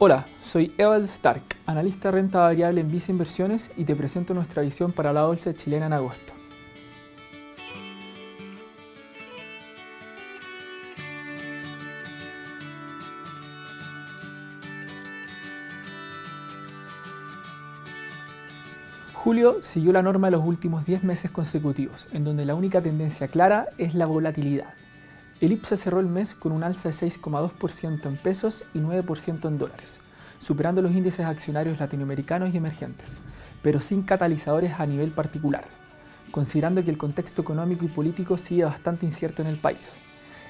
Hola, soy Eval Stark, analista de renta variable en Visa Inversiones y te presento nuestra visión para la bolsa chilena en agosto. Julio siguió la norma de los últimos 10 meses consecutivos, en donde la única tendencia clara es la volatilidad. El IPSA cerró el mes con un alza de 6,2% en pesos y 9% en dólares, superando los índices accionarios latinoamericanos y emergentes, pero sin catalizadores a nivel particular, considerando que el contexto económico y político sigue bastante incierto en el país.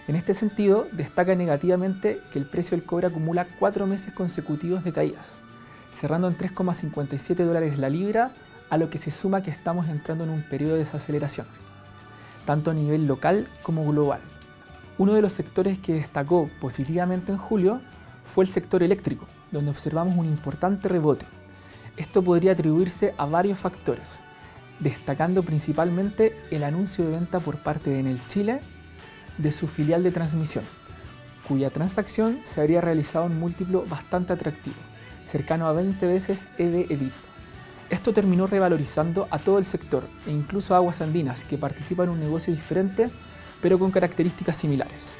En este sentido, destaca negativamente que el precio del cobre acumula cuatro meses consecutivos de caídas, cerrando en 3,57 dólares la libra a lo que se suma que estamos entrando en un periodo de desaceleración, tanto a nivel local como global. Uno de los sectores que destacó positivamente en julio fue el sector eléctrico, donde observamos un importante rebote. Esto podría atribuirse a varios factores, destacando principalmente el anuncio de venta por parte de Enel Chile de su filial de transmisión, cuya transacción se habría realizado en múltiplo bastante atractivo, cercano a 20 veces EV-EBIT esto terminó revalorizando a todo el sector e incluso a Aguas Andinas, que participa en un negocio diferente pero con características similares.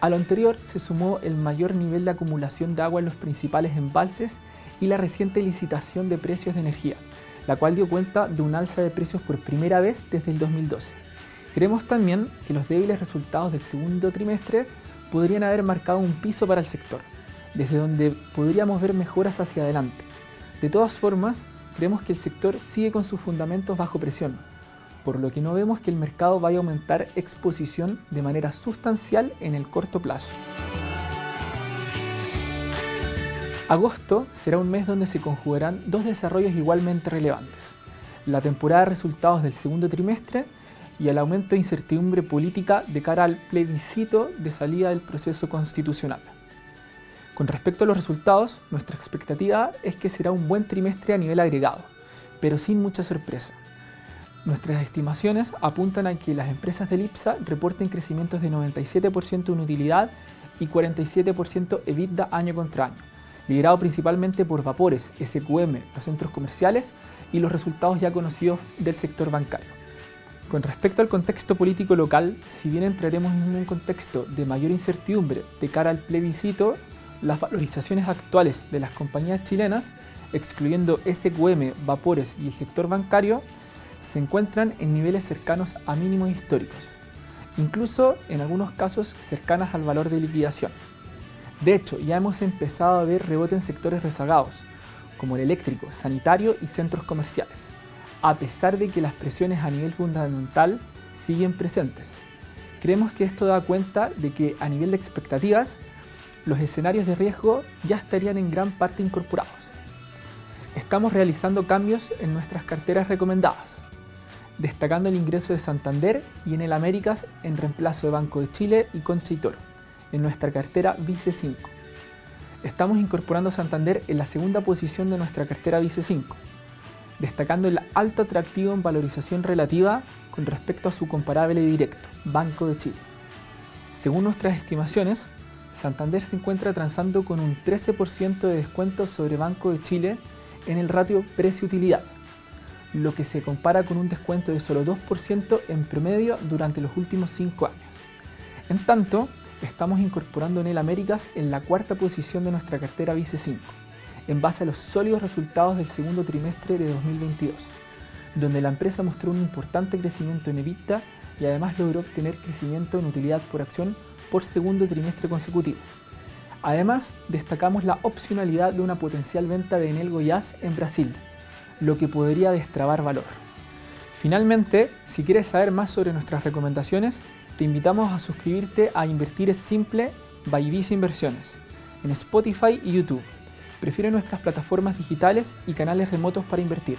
A lo anterior se sumó el mayor nivel de acumulación de agua en los principales embalses y la reciente licitación de precios de energía, la cual dio cuenta de un alza de precios por primera vez desde el 2012. Creemos también que los débiles resultados del segundo trimestre podrían haber marcado un piso para el sector, desde donde podríamos ver mejoras hacia adelante. De todas formas, creemos que el sector sigue con sus fundamentos bajo presión, por lo que no vemos que el mercado vaya a aumentar exposición de manera sustancial en el corto plazo. Agosto será un mes donde se conjugarán dos desarrollos igualmente relevantes, la temporada de resultados del segundo trimestre y el aumento de incertidumbre política de cara al plebiscito de salida del proceso constitucional. Con respecto a los resultados, nuestra expectativa es que será un buen trimestre a nivel agregado, pero sin mucha sorpresa. Nuestras estimaciones apuntan a que las empresas del IPSA reporten crecimientos de 97% en utilidad y 47% EBITDA año contra año, liderado principalmente por Vapores, SQM, los centros comerciales y los resultados ya conocidos del sector bancario. Con respecto al contexto político local, si bien entraremos en un contexto de mayor incertidumbre de cara al plebiscito, las valorizaciones actuales de las compañías chilenas, excluyendo SQM, Vapores y el sector bancario, se encuentran en niveles cercanos a mínimos históricos, incluso en algunos casos cercanas al valor de liquidación. De hecho, ya hemos empezado a ver rebote en sectores rezagados, como el eléctrico, sanitario y centros comerciales, a pesar de que las presiones a nivel fundamental siguen presentes. Creemos que esto da cuenta de que a nivel de expectativas, los escenarios de riesgo ya estarían en gran parte incorporados. Estamos realizando cambios en nuestras carteras recomendadas, destacando el ingreso de Santander y en el Américas en reemplazo de Banco de Chile y Concha y Toro, en nuestra cartera Vice 5. Estamos incorporando Santander en la segunda posición de nuestra cartera Vice 5, destacando el alto atractivo en valorización relativa con respecto a su comparable directo, Banco de Chile. Según nuestras estimaciones, Santander se encuentra transando con un 13% de descuento sobre Banco de Chile en el ratio precio-utilidad, lo que se compara con un descuento de solo 2% en promedio durante los últimos 5 años. En tanto, estamos incorporando en el Américas en la cuarta posición de nuestra cartera Vice 5, en base a los sólidos resultados del segundo trimestre de 2022, donde la empresa mostró un importante crecimiento en EBITDA y además logró obtener crecimiento en utilidad por acción por segundo trimestre consecutivo. Además, destacamos la opcionalidad de una potencial venta de Enel Goiás en Brasil, lo que podría destrabar valor. Finalmente, si quieres saber más sobre nuestras recomendaciones, te invitamos a suscribirte a Invertir es Simple by Visa Inversiones en Spotify y YouTube. Prefiere nuestras plataformas digitales y canales remotos para invertir.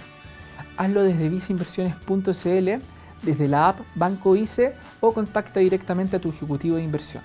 Hazlo desde visainversiones.cl desde la app Banco ICE o contacta directamente a tu ejecutivo de inversión.